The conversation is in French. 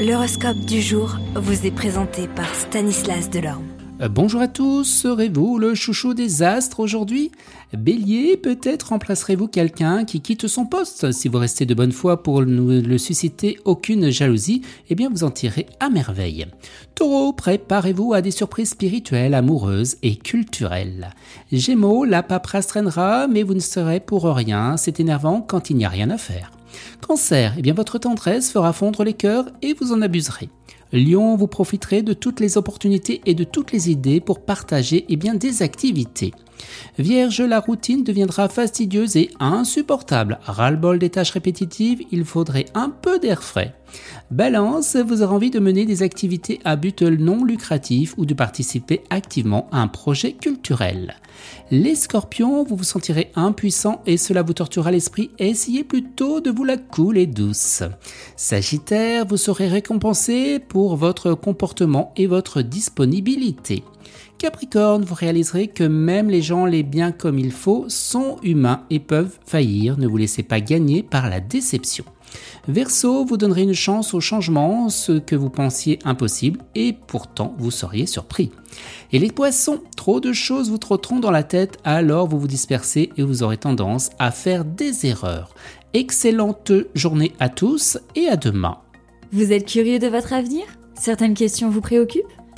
L'horoscope du jour vous est présenté par Stanislas Delorme. Euh, bonjour à tous, serez-vous le chouchou des astres aujourd'hui? Bélier, peut-être remplacerez-vous quelqu'un qui quitte son poste. Si vous restez de bonne foi pour ne le susciter aucune jalousie, eh bien vous en tirez à merveille. Taureau, préparez-vous à des surprises spirituelles, amoureuses et culturelles. Gémeaux, la paperasse traînera, mais vous ne serez pour rien, c'est énervant quand il n'y a rien à faire. Cancer, eh bien votre tendresse fera fondre les cœurs et vous en abuserez. Lion, vous profiterez de toutes les opportunités et de toutes les idées pour partager eh bien, des activités. Vierge, la routine deviendra fastidieuse et insupportable. Ras-le-bol des tâches répétitives, il faudrait un peu d'air frais. Balance, vous aurez envie de mener des activités à but non lucratif ou de participer activement à un projet culturel. Les scorpions, vous vous sentirez impuissant et cela vous torturera l'esprit. Essayez plutôt de vous la couler douce. Sagittaire, vous serez récompensé pour votre comportement et votre disponibilité. Capricorne, vous réaliserez que même les gens les bien comme il faut sont humains et peuvent faillir. Ne vous laissez pas gagner par la déception. Verseau, vous donnerez une chance au changement, ce que vous pensiez impossible, et pourtant vous seriez surpris. Et les poissons, trop de choses vous trotteront dans la tête, alors vous vous dispersez et vous aurez tendance à faire des erreurs. Excellente journée à tous et à demain. Vous êtes curieux de votre avenir? Certaines questions vous préoccupent?